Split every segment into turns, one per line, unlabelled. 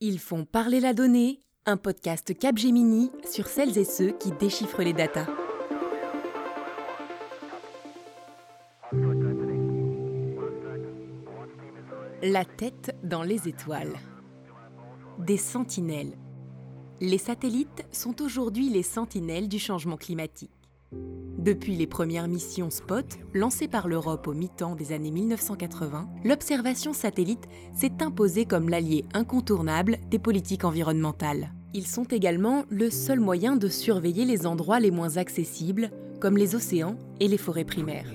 Ils font parler la donnée, un podcast Capgemini sur celles et ceux qui déchiffrent les datas. La tête dans les étoiles. Des sentinelles. Les satellites sont aujourd'hui les sentinelles du changement climatique. Depuis les premières missions SPOT lancées par l'Europe au mi-temps des années 1980, l'observation satellite s'est imposée comme l'allié incontournable des politiques environnementales. Ils sont également le seul moyen de surveiller les endroits les moins accessibles, comme les océans et les forêts primaires.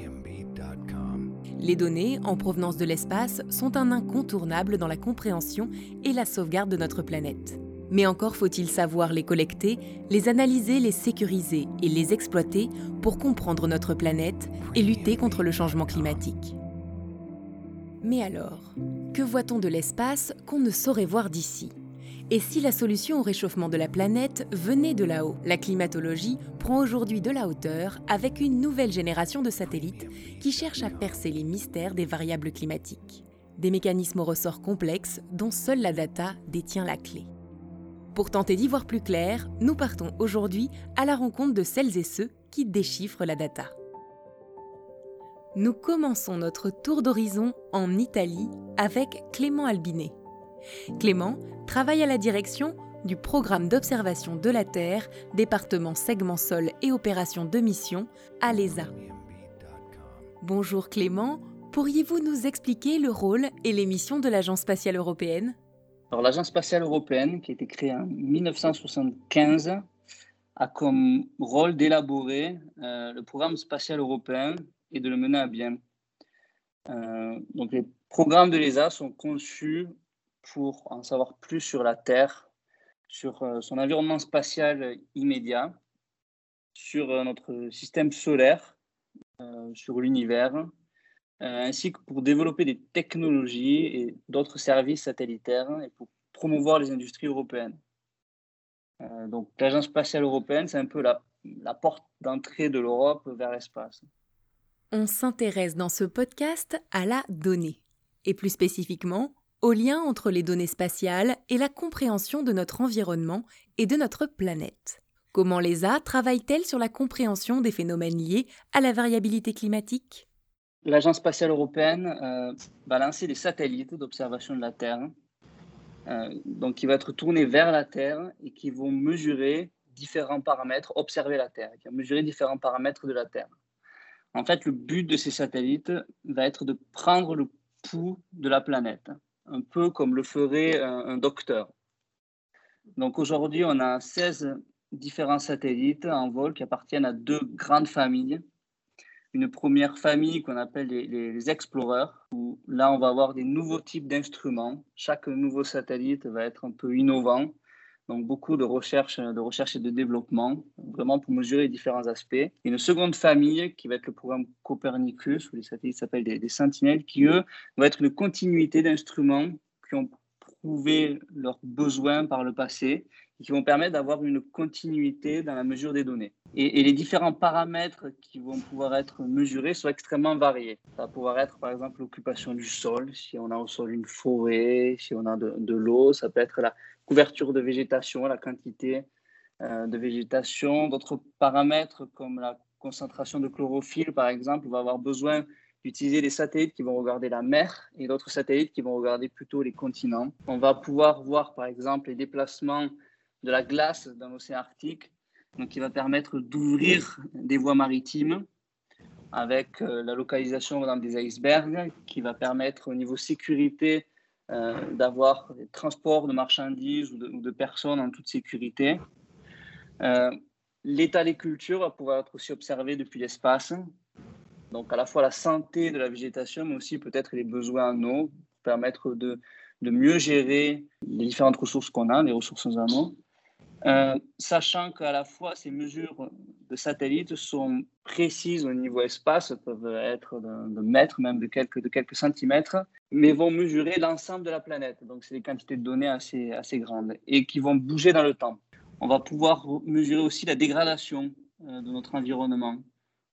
Les données en provenance de l'espace sont un incontournable dans la compréhension et la sauvegarde de notre planète. Mais encore faut-il savoir les collecter, les analyser, les sécuriser et les exploiter pour comprendre notre planète et lutter contre le changement climatique. Mais alors, que voit-on de l'espace qu'on ne saurait voir d'ici? Et si la solution au réchauffement de la planète venait de là-haut? La climatologie prend aujourd'hui de la hauteur avec une nouvelle génération de satellites qui cherchent à percer les mystères des variables climatiques. Des mécanismes au ressort complexes dont seule la data détient la clé. Pour tenter d'y voir plus clair, nous partons aujourd'hui à la rencontre de celles et ceux qui déchiffrent la data. Nous commençons notre tour d'horizon en Italie avec Clément Albinet. Clément travaille à la direction du programme d'observation de la Terre, département segment sol et opération de mission à l'ESA. Bonjour Clément, pourriez-vous nous expliquer le rôle et les missions de l'Agence spatiale européenne?
l'Agence spatiale européenne, qui a été créée en 1975, a comme rôle d'élaborer euh, le programme spatial européen et de le mener à bien. Euh, donc, les programmes de l'ESA sont conçus pour en savoir plus sur la Terre, sur euh, son environnement spatial immédiat, sur notre système solaire, sur l'univers, ainsi que pour développer des technologies et d'autres services satellitaires et pour promouvoir les industries européennes. Euh, donc l'Agence spatiale européenne, c'est un peu la, la porte d'entrée de l'Europe vers l'espace.
On s'intéresse dans ce podcast à la donnée, et plus spécifiquement au lien entre les données spatiales et la compréhension de notre environnement et de notre planète. Comment l'ESA travaille-t-elle sur la compréhension des phénomènes liés à la variabilité climatique?
l'Agence spatiale européenne euh, va lancer des satellites d'observation de la Terre, euh, donc qui vont être tournés vers la Terre et qui vont mesurer différents paramètres, observer la Terre, mesurer différents paramètres de la Terre. En fait, le but de ces satellites va être de prendre le pouls de la planète, un peu comme le ferait un, un docteur. Donc aujourd'hui, on a 16 différents satellites en vol qui appartiennent à deux grandes familles une première famille qu'on appelle les, explorers, où là, on va avoir des nouveaux types d'instruments. Chaque nouveau satellite va être un peu innovant. Donc, beaucoup de recherche, de recherche et de développement, vraiment pour mesurer les différents aspects. Et une seconde famille qui va être le programme Copernicus, où les satellites s'appellent des, sentinelles, qui, eux, vont être une continuité d'instruments qui ont prouvé leurs besoins par le passé qui vont permettre d'avoir une continuité dans la mesure des données. Et, les différents paramètres qui vont pouvoir être mesurés sont extrêmement variés. Ça va pouvoir être par exemple l'occupation du sol, si on a au sol une forêt, si on a de, l'eau, ça peut être la couverture de végétation, la quantité euh, de végétation. D'autres paramètres comme la concentration de chlorophylle par exemple, on va avoir besoin d'utiliser des satellites qui vont regarder la mer et d'autres satellites qui vont regarder plutôt les continents. On va pouvoir voir par exemple les déplacements de la glace dans l'océan Arctique, donc qui va permettre d'ouvrir des voies maritimes avec euh, la localisation des icebergs, qui va permettre au niveau sécurité euh, d'avoir des transports de marchandises ou de, personnes en toute sécurité. Euh, l'état des cultures va pouvoir être aussi observé depuis l'espace, donc à la fois la santé de la végétation, mais aussi peut-être les besoins en eau, permettre de, de mieux gérer les différentes ressources qu'on a, les ressources en eau. Euh, sachant qu'à la fois ces mesures de satellites sont précises au niveau espace, peuvent être de, mètres, même de quelques, de quelques centimètres, mais vont mesurer l'ensemble de la planète. Donc c'est des quantités de données assez, assez grandes et qui vont bouger dans le temps. On va pouvoir mesurer aussi la dégradation euh, de notre environnement,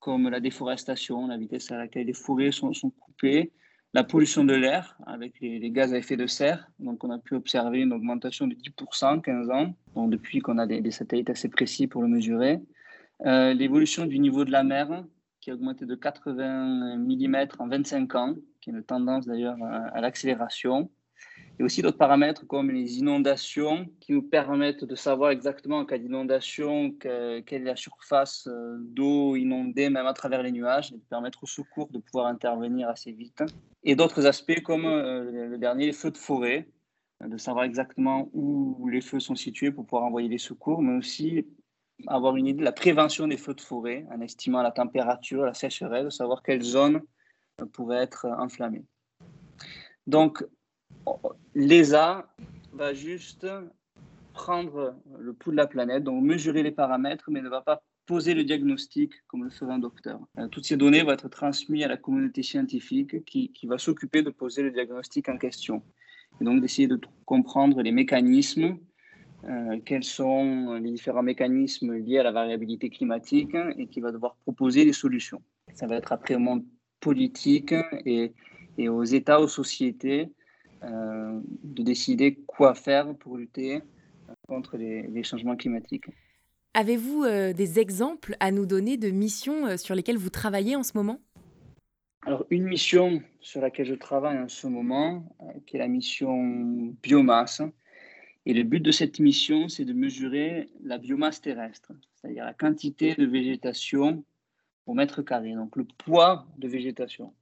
comme la déforestation, la vitesse à laquelle les forêts sont, sont coupées, la pollution de l'air avec les, gaz à effet de serre. Donc, on a pu observer une augmentation de 10% en 15 ans, donc depuis qu'on a des, satellites assez précis pour le mesurer. Euh, l'évolution du niveau de la mer, qui a augmenté de 80 mm en 25 ans, qui est une tendance d'ailleurs à l'accélération. Et aussi d'autres paramètres comme les inondations qui nous permettent de savoir exactement en cas d'inondation quelle est la surface euh, d'eau inondée, même à travers les nuages, et de permettre au secours de pouvoir intervenir assez vite. Et d'autres aspects comme euh, le dernier, les feux de forêt, de savoir exactement où les feux sont situés pour pouvoir envoyer les secours, mais aussi avoir une idée de la prévention des feux de forêt en estimant la température, la sécheresse, de savoir quelles zones pourraient être enflammées. Donc, l'ESA va juste prendre le pouls de la planète, donc mesurer les paramètres, mais ne va pas poser le diagnostic comme le ferait un docteur. Euh, toutes ces données vont être transmises à la communauté scientifique qui, va s'occuper de poser le diagnostic en question. Et donc d'essayer de comprendre les mécanismes, euh, quels sont les différents mécanismes liés à la variabilité climatique et qui va devoir proposer des solutions. Ça va être après au monde politique et, aux États, aux sociétés de décider quoi faire pour lutter contre les, changements climatiques.
Avez-vous euh, des exemples à nous donner de missions euh, sur lesquelles vous travaillez en ce moment?
Alors, une mission sur laquelle je travaille en ce moment, qui est la mission biomasse. Et le but de cette mission, c'est de mesurer la biomasse terrestre, c'est-à-dire la quantité de végétation au mètre carré, donc le poids de végétation.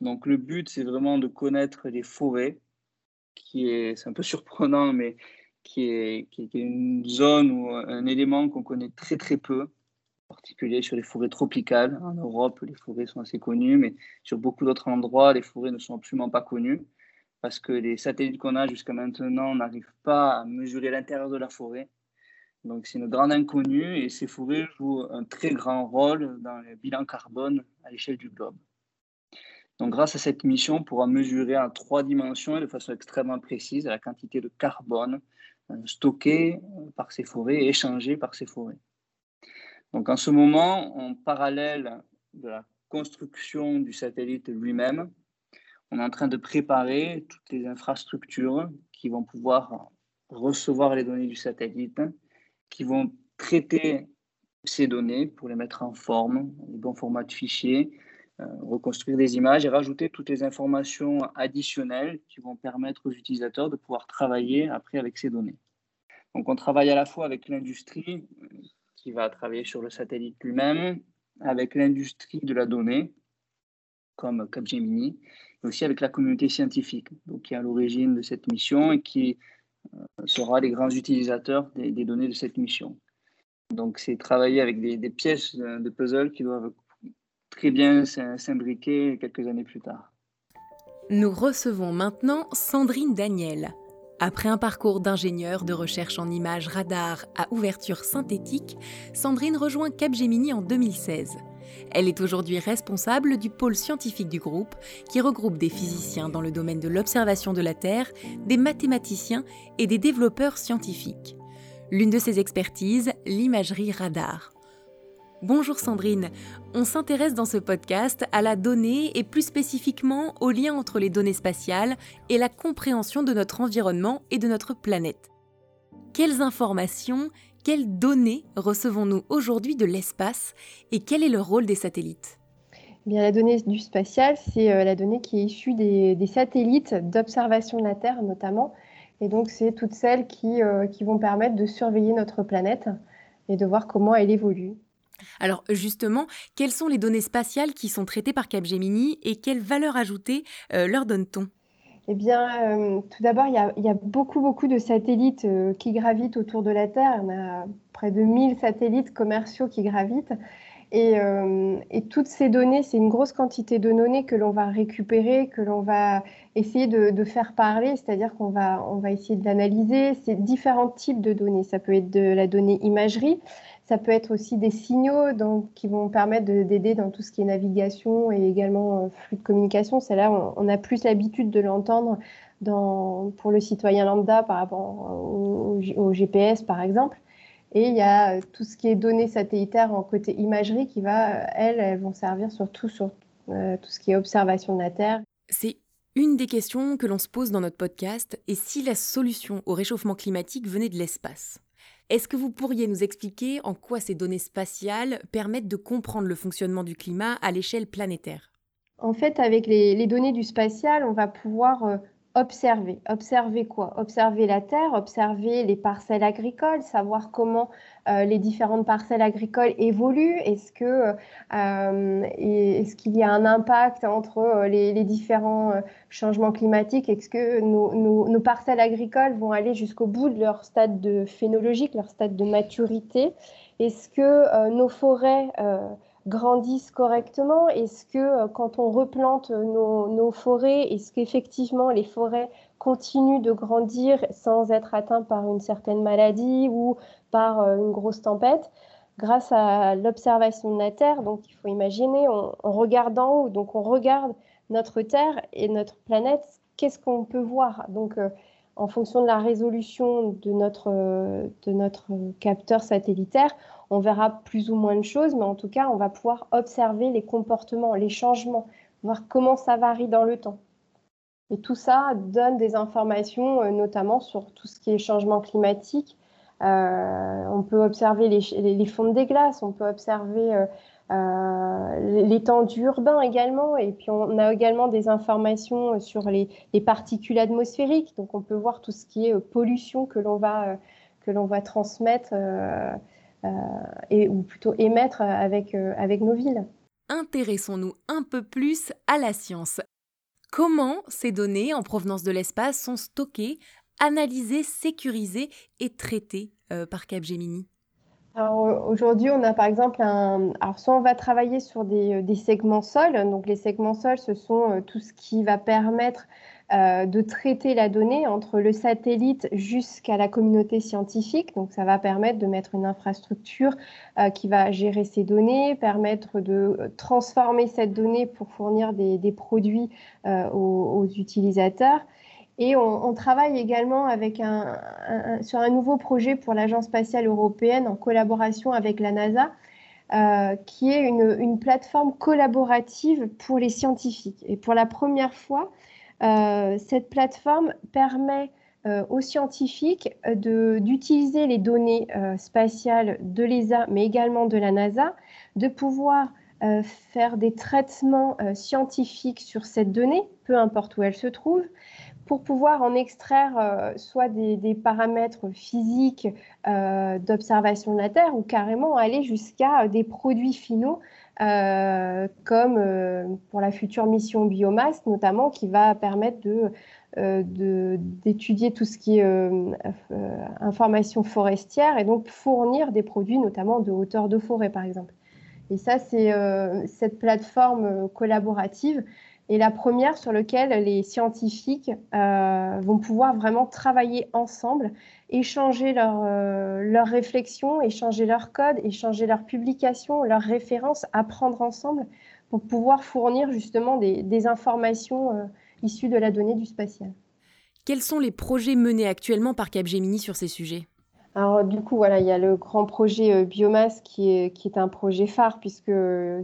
Donc le but, c'est vraiment de connaître les forêts, qui est, un peu surprenant, mais qui est, qui est une zone ou un élément qu'on connaît très très peu, en particulier sur les forêts tropicales. En Europe, les forêts sont assez connues, mais sur beaucoup d'autres endroits, les forêts ne sont absolument pas connues parce que les satellites qu'on a jusqu'à maintenant n'arrivent pas à mesurer l'intérieur de la forêt. Donc c'est une grande inconnue et ces forêts jouent un très grand rôle dans le bilan carbone à l'échelle du globe. Donc, grâce à cette mission, on pourra mesurer en trois dimensions et de façon extrêmement précise la quantité de carbone euh, stocké euh, par ces forêts et échangé par ces forêts. Donc, en ce moment, en parallèle de la construction du satellite lui-même, on est en train de préparer toutes les infrastructures qui vont pouvoir recevoir les données du satellite, qui vont traiter ces données pour les mettre en forme, les bons formats de fichiers, reconstruire des images et rajouter toutes les informations additionnelles qui vont permettre aux utilisateurs de pouvoir travailler après avec ces données. Donc on travaille à la fois avec l'industrie euh, qui va travailler sur le satellite lui-même, avec l'industrie de la donnée comme Capgemini, et aussi avec la communauté scientifique, qui est à l'origine de cette mission et qui euh, sera les grands utilisateurs des, données de cette mission. Donc c'est travailler avec des, pièces de puzzle qui doivent très bien s'imbriquer quelques années plus tard.
Nous recevons maintenant Sandrine Daniel. Après un parcours d'ingénieur de recherche en images radar à ouverture synthétique, Sandrine rejoint Capgemini en 2016. Elle est aujourd'hui responsable du pôle scientifique du groupe, qui regroupe des physiciens dans le domaine de l'observation de la Terre, des mathématiciens et des développeurs scientifiques. L'une de ses expertises, l'imagerie radar. Bonjour Sandrine, on s'intéresse dans ce podcast à la donnée et plus spécifiquement au lien entre les données spatiales et la compréhension de notre environnement et de notre planète. Quelles informations, quelles données recevons-nous aujourd'hui de l'espace et quel est le rôle des satellites?
Eh Bien, la donnée du spatial, c'est euh, la donnée qui est issue des, satellites d'observation de la Terre notamment. Et donc, c'est toutes celles qui, euh, qui vont permettre de surveiller notre planète et de voir comment elle évolue.
Alors justement, quelles sont les données spatiales qui sont traitées par Capgemini et quelle valeur ajoutée euh, leur donne-t-on?
Eh bien, euh, tout d'abord, il, y, a beaucoup, beaucoup de satellites euh, qui gravitent autour de la Terre. En a près de 1000 satellites commerciaux qui gravitent. Et, toutes ces données, c'est une grosse quantité de données que l'on va récupérer, que l'on va essayer de, de faire parler, c'est-à-dire qu'on va, on va essayer de l'analyser. C'est différents types de données. Ça peut être de la donnée imagerie, ça peut être aussi des signaux qui vont permettre d'aider dans tout ce qui est navigation et également euh, flux de communication. C'est là on, a plus l'habitude de l'entendre pour le citoyen lambda par rapport au, GPS, par exemple. Et il y a euh, tout ce qui est données satellitaires en côté imagerie qui va, elles, elles vont servir surtout sur euh, tout ce qui est observation de la Terre.
C'est une des questions que l'on se pose dans notre podcast, et si la solution au réchauffement climatique venait de l'espace? Est-ce que vous pourriez nous expliquer en quoi ces données spatiales permettent de comprendre le fonctionnement du climat à l'échelle planétaire?
En fait, avec les, données du spatial, on va pouvoir euh, observer. Observer quoi? Observer la terre, observer les parcelles agricoles, savoir comment euh, les différentes parcelles agricoles évoluent. Est-ce euh, est-ce qu'il y a un impact entre euh, les, différents changements climatiques? Est-ce que nos, parcelles agricoles vont aller jusqu'au bout de leur stade de phénologique, leur stade de maturité? Est-ce que nos forêts grandissent correctement Est-ce que euh, quand on replante nos, forêts, est-ce qu'effectivement les forêts continuent de grandir sans être atteintes par une certaine maladie ou par euh, une grosse tempête? Grâce à l'observation de la Terre. Donc il faut imaginer, en regardant, donc on regarde notre Terre et notre planète, qu'est-ce qu'on peut voir? Donc euh, en fonction de la résolution de notre, de notre capteur satellitaire, on verra plus ou moins de choses, mais en tout cas, on va pouvoir observer les comportements, les changements, voir comment ça varie dans le temps. Et tout ça donne des informations, euh, notamment sur tout ce qui est changement climatique. Euh, on peut observer les, fonds des glaces, on peut observer euh, l'étendue urbain également, et puis on a également des informations sur les, particules atmosphériques. Donc on peut voir tout ce qui est pollution que l'on va, que l'on va transmettre et, ou plutôt émettre avec, euh, avec nos villes.
Intéressons-nous un peu plus à la science. Comment ces données en provenance de l'espace sont stockées, analysées, sécurisées et traitées euh, par Capgemini?
Aujourd'hui, on a par exemple un. Alors, soit on va travailler sur des, des segments sols. Donc, les segments sols, ce sont tout ce qui va permettre euh, de traiter la donnée entre le satellite jusqu'à la communauté scientifique. Donc, ça va permettre de mettre une infrastructure euh, qui va gérer ces données, permettre de transformer cette donnée pour fournir des, produits euh, aux, utilisateurs. Et on, travaille également avec un, sur un nouveau projet pour l'Agence spatiale européenne en collaboration avec la NASA. qui est une, plateforme collaborative pour les scientifiques. Et pour la première fois, euh, cette plateforme permet euh, aux scientifiques euh, d'utiliser les données spatiales de l'ESA, mais également de la NASA, de pouvoir faire des traitements scientifiques sur cette donnée, peu importe où elle se trouve, pour pouvoir en extraire soit des, paramètres physiques d'observation de la Terre ou carrément aller jusqu'à des produits finaux euh, comme euh, pour la future mission biomasse notamment, qui va permettre de euh, d'étudier tout ce qui est information forestière et donc fournir des produits notamment de hauteur de forêt par exemple. Et ça, c'est cette plateforme collaborative et la première sur laquelle les scientifiques vont pouvoir vraiment travailler ensemble échanger leurs leur euh, réflexions, échanger leur code, échanger leurs publications, leurs références, apprendre ensemble pour pouvoir fournir justement des, informations euh, issues de la donnée du spatial.
Quels sont les projets menés actuellement par Capgemini sur ces sujets?
Alors du coup, voilà, il y a le grand projet euh, Biomasse qui est, qui est un projet phare puisque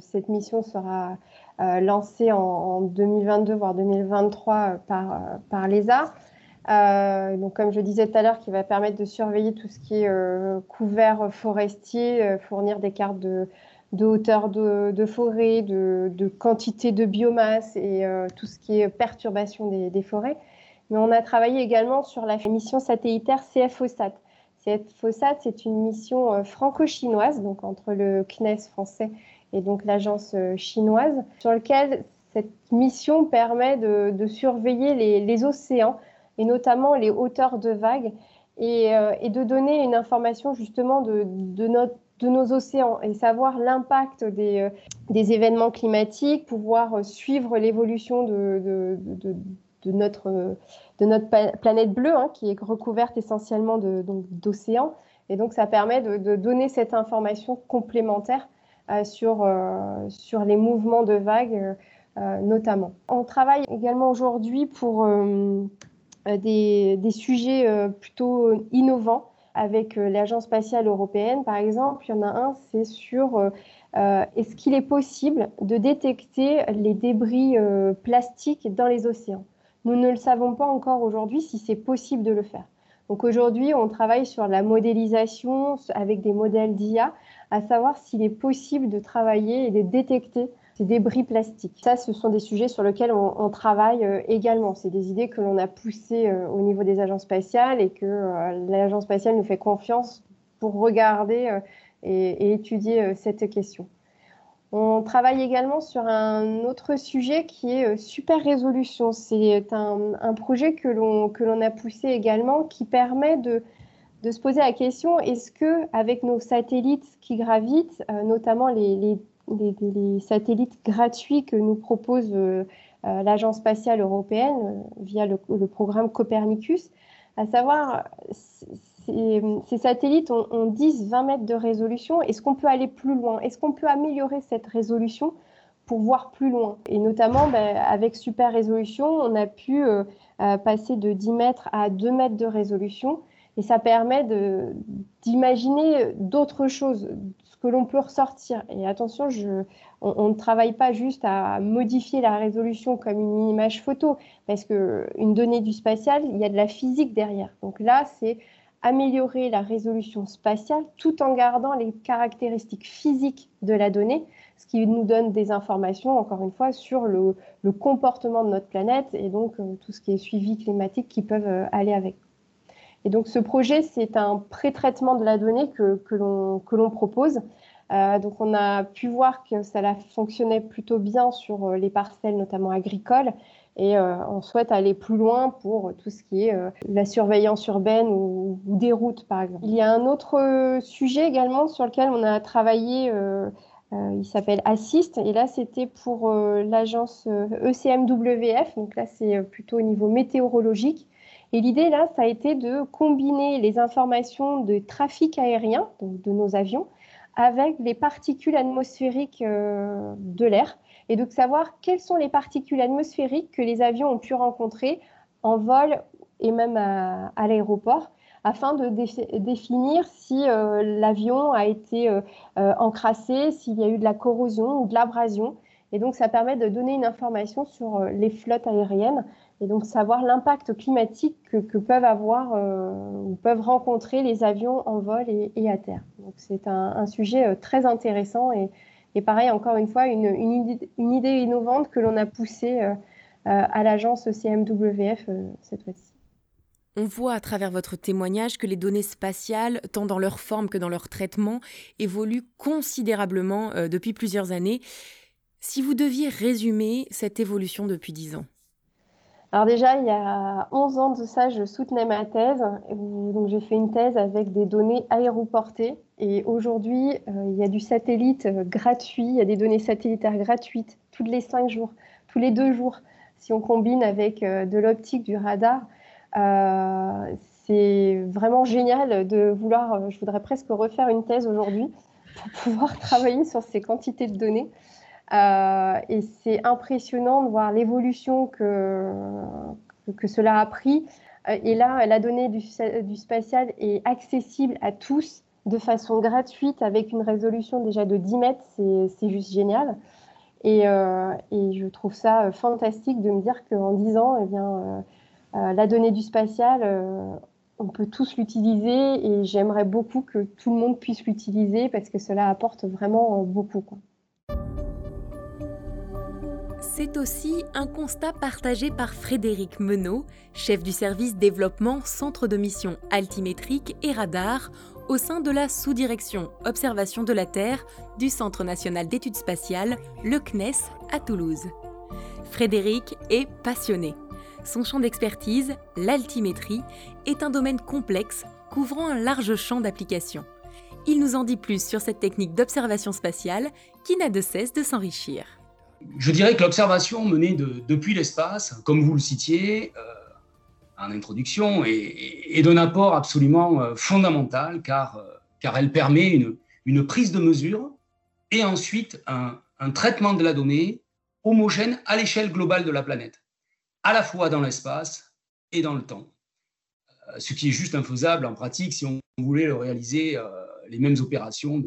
cette mission sera lancée en, en, 2022 voire 2023 par, par l'ESA. Euh, donc, comme je disais tout à l'heure, qui va permettre de surveiller tout ce qui est euh, couvert forestier, euh, fournir des cartes de, hauteur de, forêt, de, quantité de biomasse et tout ce qui est perturbation des, forêts. Mais on a travaillé également sur la mission satellitaire CFOSAT. CFOSAT, c'est une mission franco-chinoise, donc entre le CNES français et donc l'agence chinoise, sur laquelle cette mission permet de, surveiller les océans et notamment les hauteurs de vagues, et, euh, de donner une information justement de, nos océans et savoir l'impact des, euh, événements climatiques, pouvoir euh, suivre l'évolution de, de, notre, de notre planète bleue, hein, qui est recouverte essentiellement d'océans. Et donc, ça permet de, donner cette information complémentaire sur, sur les mouvements de vagues, notamment. On travaille également aujourd'hui pour euh, des, sujets euh, plutôt innovants avec euh, l'Agence spatiale européenne, par exemple. Il y en a un, c'est sur est-ce qu'il est possible de détecter les débris plastiques dans les océans? Nous ne le savons pas encore aujourd'hui si c'est possible de le faire. Donc aujourd'hui, on travaille sur la modélisation avec des modèles d'IA, à savoir s'il est possible de travailler et de détecter ces débris plastiques. Ça, ce sont des sujets sur lesquels on, travaille euh, également. C'est des idées que l'on a poussées euh, au niveau des agences spatiales et que euh, l'agence spatiale nous fait confiance pour regarder et, étudier cette question. On travaille également sur un autre sujet qui est super résolution. C'est un, projet que l'on a poussé également qui permet de, de se poser la question est-ce que avec nos satellites qui gravitent, notamment les satellites gratuits que nous propose euh, euh, l'Agence spatiale européenne euh, via le, programme Copernicus, à savoir ces, satellites ont, 10-20 mètres de résolution. Est-ce qu'on peut aller plus loin? Est-ce qu'on peut améliorer cette résolution pour voir plus loin? Et notamment, ben, avec super résolution, on a pu passer de 10 mètres à 2 mètres de résolution. Et ça permet d'imaginer d'autres choses, que l'on peut ressortir. Et attention, on, ne travaille pas juste à modifier la résolution comme une image photo, parce qu'une donnée du spatial, il y a de la physique derrière. Donc là, c'est améliorer la résolution spatiale tout en gardant les caractéristiques physiques de la donnée, ce qui nous donne des informations, encore une fois, sur le, comportement de notre planète et donc euh, tout ce qui est suivi climatique qui peuvent euh, aller avec. Et donc ce projet, c'est un pré-traitement de la donnée que, que l'on propose. Euh, donc on a pu voir que ça fonctionnait plutôt bien sur euh, les parcelles, notamment agricoles. Et euh, on souhaite aller plus loin pour tout ce qui est la surveillance urbaine ou, des routes, par exemple. Il y a un autre sujet également sur lequel on a travaillé. il s'appelle Assist. Et là, c'était pour l'agence ECMWF. Donc là, c'est plutôt au niveau météorologique. Et l'idée, là, ça a été de combiner les informations de trafic aérien, donc de nos avions, avec les particules atmosphériques euh, de l'air et donc savoir quelles sont les particules atmosphériques que les avions ont pu rencontrer en vol et même à, l'aéroport afin de définir si euh, l'avion a été euh, encrassé, s'il y a eu de la corrosion ou de l'abrasion. Et donc ça permet de donner une information sur les flottes aériennes et donc savoir l'impact climatique que, peuvent avoir euh, ou peuvent rencontrer les avions en vol et, à terre. Donc c'est un, sujet euh, très intéressant et, pareil, encore une fois, une, une, idée, innovante que l'on a poussée euh, à l'agence CMWF cette fois-ci.
On voit à travers votre témoignage que les données spatiales, tant dans leur forme que dans leur traitement, évoluent considérablement depuis plusieurs années. Si vous deviez résumer cette évolution depuis dix ans
alors déjà, il y a 11 ans de ça, je soutenais ma thèse. Donc j'ai fait une thèse avec des données aéroportées. Et aujourd'hui, euh, il y a du satellite euh, gratuit, il y a des données satellitaires gratuites tous les 5 jours, tous les 2 jours. Si on combine avec euh, de l'optique, du radar, c'est vraiment génial de vouloir, je voudrais presque refaire une thèse aujourd'hui pour pouvoir travailler sur ces quantités de données. Euh, et c'est impressionnant de voir l'évolution que, que cela a pris. Euh, et là, la donnée du, spatial est accessible à tous de façon gratuite avec une résolution déjà de 10 mètres. C'est juste génial. Et, euh, et, je trouve ça fantastique de me dire qu'en 10 ans, eh bien, la donnée du spatial, on peut tous l'utiliser et j'aimerais beaucoup que tout le monde puisse l'utiliser parce que cela apporte vraiment beaucoup.
C'est aussi un constat partagé par Frédéric Menot, chef du service développement Centre de mission altimétrique et radar au sein de la sous-direction Observation de la Terre du Centre national d'études spatiales, le CNES, à Toulouse. Frédéric est passionné. Son champ d'expertise, l'altimétrie, est un domaine complexe couvrant un large champ d'application. Il nous en dit plus sur cette technique d'observation spatiale qui n'a de cesse de s'enrichir
je dirais que l'observation menée depuis l'espace, comme vous le citiez euh, en introduction, est, d'un apport absolument euh, fondamental car, euh, car elle permet une, une, prise de mesure et ensuite un, traitement de la donnée homogène à l'échelle globale de la planète, à la fois dans l'espace et dans le temps. Ce qui est juste infaisable en pratique si on voulait réaliser les mêmes opérations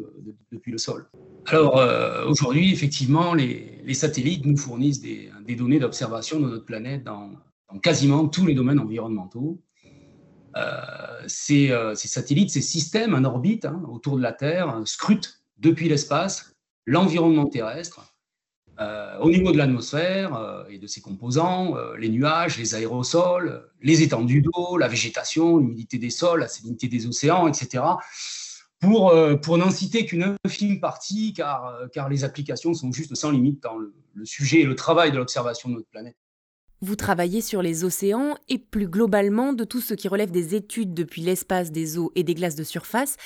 depuis le sol. Alors euh, aujourd'hui, effectivement, les, satellites nous fournissent des, données d'observation de notre planète dans, quasiment tous les domaines environnementaux. Euh, ces, satellites, ces systèmes en orbite hein, autour de la Terre scrutent depuis l'espace l'environnement terrestre euh, au niveau de l'atmosphère euh, et de ses composants, euh, les nuages, les aérosols, les étendues d'eau, la végétation, l'humidité des sols, la salinité des océans, etc. Pour, pour n'en citer qu'une infime partie, car, car les applications sont juste sans limite dans le, sujet et le travail de l'observation de notre planète.
Vous travaillez sur les océans et plus globalement de tout ce qui relève des études depuis l'espace des eaux et des glaces de surface.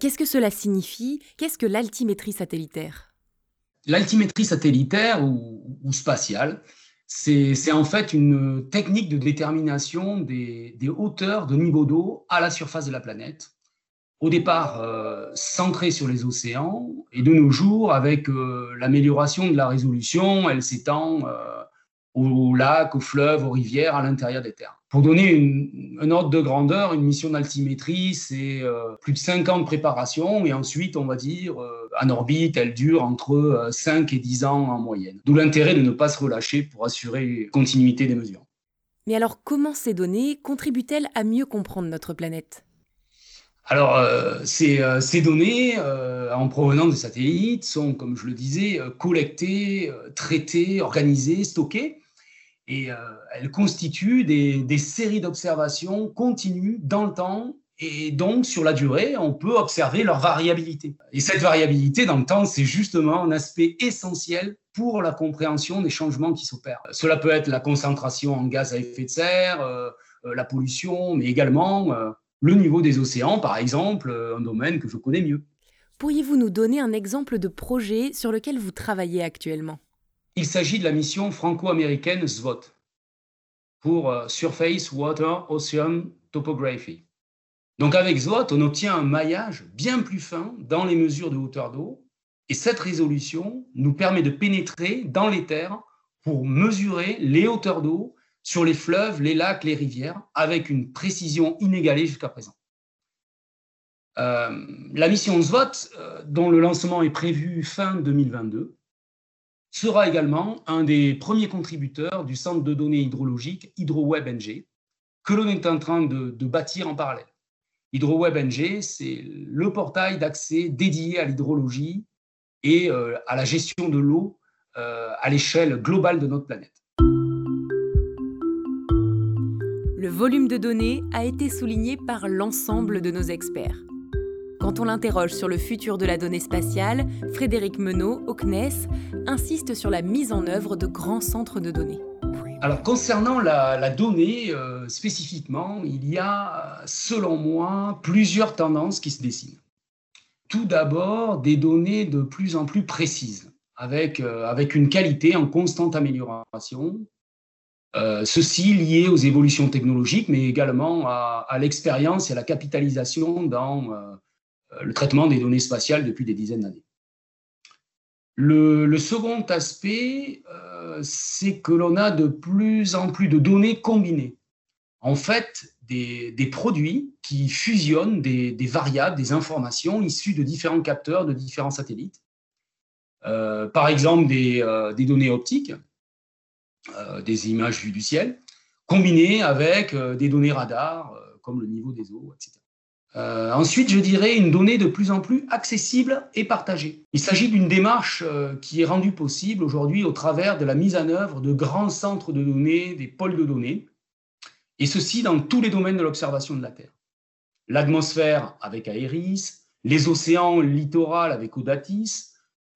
Qu'est-ce que cela signifie? Qu'est-ce que l'altimétrie satellitaire?
L'altimétrie satellitaire ou, spatiale, c'est en fait une technique de détermination des, hauteurs de niveau d'eau à la surface de la planète. Au départ, euh, centrée sur les océans, et de nos jours, avec euh, l'amélioration de la résolution, elle s'étend euh, aux lacs, aux fleuves, aux rivières, à l'intérieur des terres. Pour donner une, un ordre de grandeur, une mission d'altimétrie, c'est euh, plus de 5 ans de préparation et ensuite, on va dire, en orbite, elle dure entre 5 euh, et 10 ans en moyenne. D'où l'intérêt de ne pas se relâcher pour assurer continuité des mesures.
Mais alors, comment ces données contribuent-elles à mieux comprendre notre planète?
Alors, ces, ces, données en provenance de satellites sont, comme je le disais, collectées, traitées, organisées, stockées et euh, elle constitue des, séries d'observations continues dans le temps et donc, sur la durée, on peut observer leur variabilité. Et cette variabilité dans le temps, c'est justement un aspect essentiel pour la compréhension des changements qui s'opèrent. Cela peut être la concentration en gaz à effet de serre, euh, euh, la pollution, mais également le niveau des océans, par exemple, un domaine que je connais mieux.
Pourriez-vous nous donner un exemple de projet sur lequel vous travaillez actuellement?
Il s'agit de la mission franco-américaine SWOT pour euh, Surface Water Ocean Topography. Donc avec SWOT, on obtient un maillage bien plus fin dans les mesures de hauteur d'eau et cette résolution nous permet de pénétrer dans les terres pour mesurer les hauteurs d'eau sur les fleuves, les lacs, les rivières avec une précision inégalée jusqu'à présent. Euh, la mission SWOT, euh, dont le lancement est prévu fin 2022, sera également un des premiers contributeurs du centre de données hydrologiques HydroWeb NG, que l'on est en train de, bâtir en parallèle. HydroWeb NG, c'est le portail d'accès dédié à l'hydrologie et euh, à la gestion de l'eau à l'échelle globale de notre planète.
Le volume de données a été souligné par l'ensemble de nos experts. Quand on l'interroge sur le futur de la donnée spatiale, Frédéric Menot, au CNES, insiste sur la mise en œuvre de grands centres de données.
Alors concernant la, donnée euh, spécifiquement, il y a, selon moi, plusieurs tendances qui se dessinent. Tout d'abord, des données de plus en plus précises, avec, euh, avec une qualité en constante amélioration. Euh, ceci lié aux évolutions technologiques, mais également à, l'expérience et à la capitalisation dans euh, le traitement des données spatiales depuis des dizaines d'années. Le, second aspect, euh, c'est que l'on a de plus en plus de données combinées. En fait, des, produits qui fusionnent des, variables, des informations issues de différents capteurs, de différents satellites. Euh, par exemple, des données optiques, des images vues du ciel, combinées avec des données radar, comme le niveau des eaux, etc. Euh, ensuite, je dirais une donnée de plus en plus accessible et partagée. Il s'agit d'une démarche euh, qui est rendue possible aujourd'hui au travers de la mise en œuvre de grands centres de données, des pôles de données, et ceci dans tous les domaines de l'observation de la Terre. L'atmosphère avec Aeris, les océans littorales avec Odatis,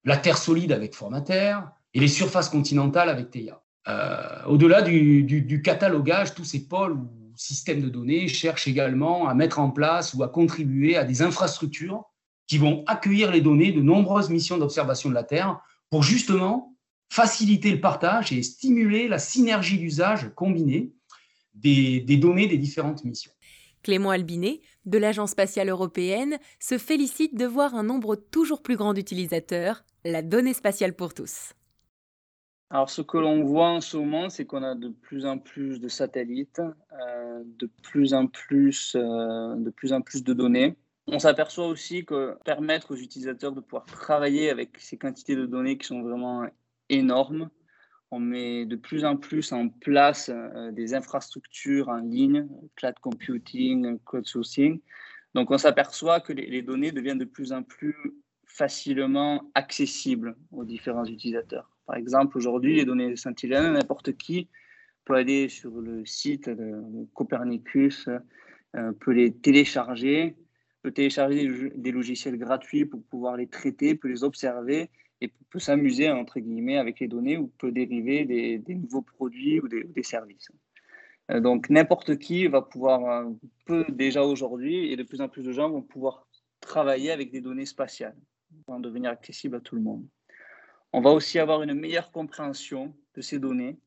la Terre solide avec Formater, et les surfaces continentales avec Theia. Euh, au-delà du, catalogage, tous ces pôles systèmes de données cherchent également à mettre en place ou à contribuer à des infrastructures qui vont accueillir les données de nombreuses missions d'observation de la Terre pour justement faciliter le partage et stimuler la synergie d'usage combinée des, des, données des différentes missions.
Clément Albinet, de l'Agence spatiale européenne, se félicite de voir un nombre toujours plus grand d'utilisateurs, la donnée spatiale pour tous.
Alors, ce que l'on voit en ce moment, c'est qu'on a de plus en plus de satellites, euh, de, plus en plus, euh, de plus en plus de données. On s'aperçoit aussi que permettre aux utilisateurs de pouvoir travailler avec ces quantités de données qui sont vraiment énormes, on met de plus en plus en place euh, des infrastructures en ligne, cloud computing, cloud sourcing. Donc on s'aperçoit que les, données deviennent de plus en plus facilement accessibles aux différents utilisateurs. Par exemple, aujourd'hui, les données scintilleuses, n'importe qui peut aller sur le site de, Copernicus, euh, peut les télécharger, peut télécharger des logiciels gratuits pour pouvoir les traiter, peut les observer et peut s'amuser, entre guillemets, avec les données ou peut dériver des, nouveaux produits ou des, services. Euh, donc, n'importe qui va pouvoir, euh, peut déjà aujourd'hui, et de plus en plus de gens vont pouvoir travailler avec des données spatiales, vont devenir accessibles à tout le monde. On va aussi avoir une meilleure compréhension de ces données.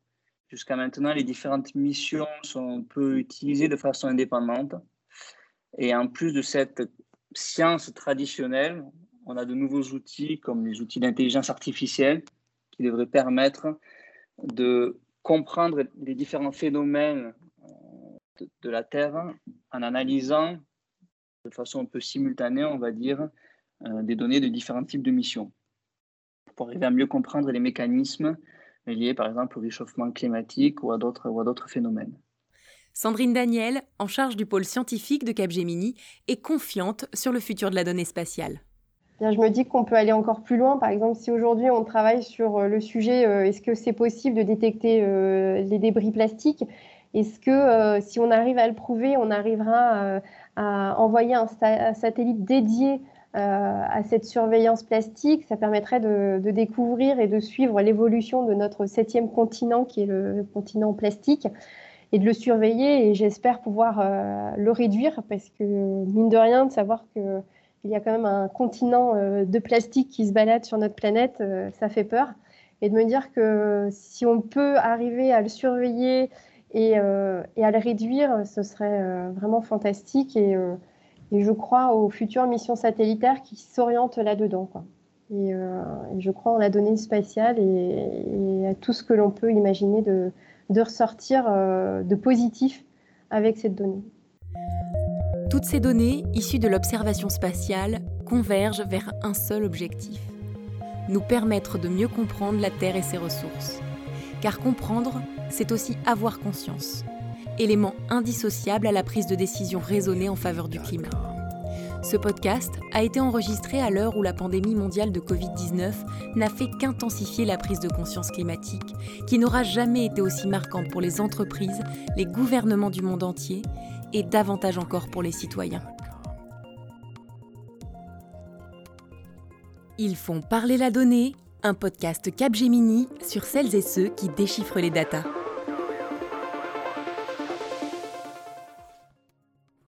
Jusqu'à maintenant, les différentes missions sont peu utilisées de façon indépendante. Et en plus de cette science traditionnelle, on a de nouveaux outils comme les outils d'intelligence artificielle qui devraient permettre de comprendre les différents phénomènes euh, de, la Terre en analysant de façon un peu simultanée, on va dire, euh, des données de différents types de missions pour arriver à mieux comprendre les mécanismes liés par exemple au réchauffement climatique ou à d'autres phénomènes.
Sandrine Daniel, en charge du pôle scientifique de Capgemini, est confiante sur le futur de la donnée spatiale
je me dis qu'on peut aller encore plus loin. Par exemple, si aujourd'hui on travaille sur euh, le sujet, euh, est-ce que c'est possible de détecter euh, les débris plastiques? Est-ce que si on arrive à le prouver, on arrivera à envoyer un, satellite dédié à cette surveillance plastique Ça permettrait de, découvrir et de suivre l'évolution de notre septième continent, qui est le continent plastique et de le surveiller et j'espère pouvoir le réduire parce que mine de rien de savoir que il y a quand même un continent euh, de plastique qui se balade sur notre planète, euh, ça fait peur. Et de me dire que si on peut arriver à le surveiller et, euh, à le réduire, ce serait vraiment fantastique. Et, je crois aux futures missions satellitaires qui s'orientent là-dedans. Et, je crois en la donnée spatiale et, à tout ce que l'on peut imaginer de, de ressortir de positif avec cette donnée.
Toutes ces données, issues de l'observation spatiale, convergent vers un seul objectif nous permettre de mieux comprendre la Terre et ses ressources. Car comprendre, c'est aussi avoir conscience, élément indissociable à la prise de décision raisonnée en faveur du climat. Ce podcast a été enregistré à l'heure où la pandémie mondiale de Covid-19 n'a fait qu'intensifier la prise de conscience climatique, qui n'aura jamais été aussi marquante pour les entreprises, les gouvernements du monde entier et davantage encore pour les citoyens. Ils font parler la donnée, un podcast Capgemini sur celles et ceux qui déchiffrent les datas.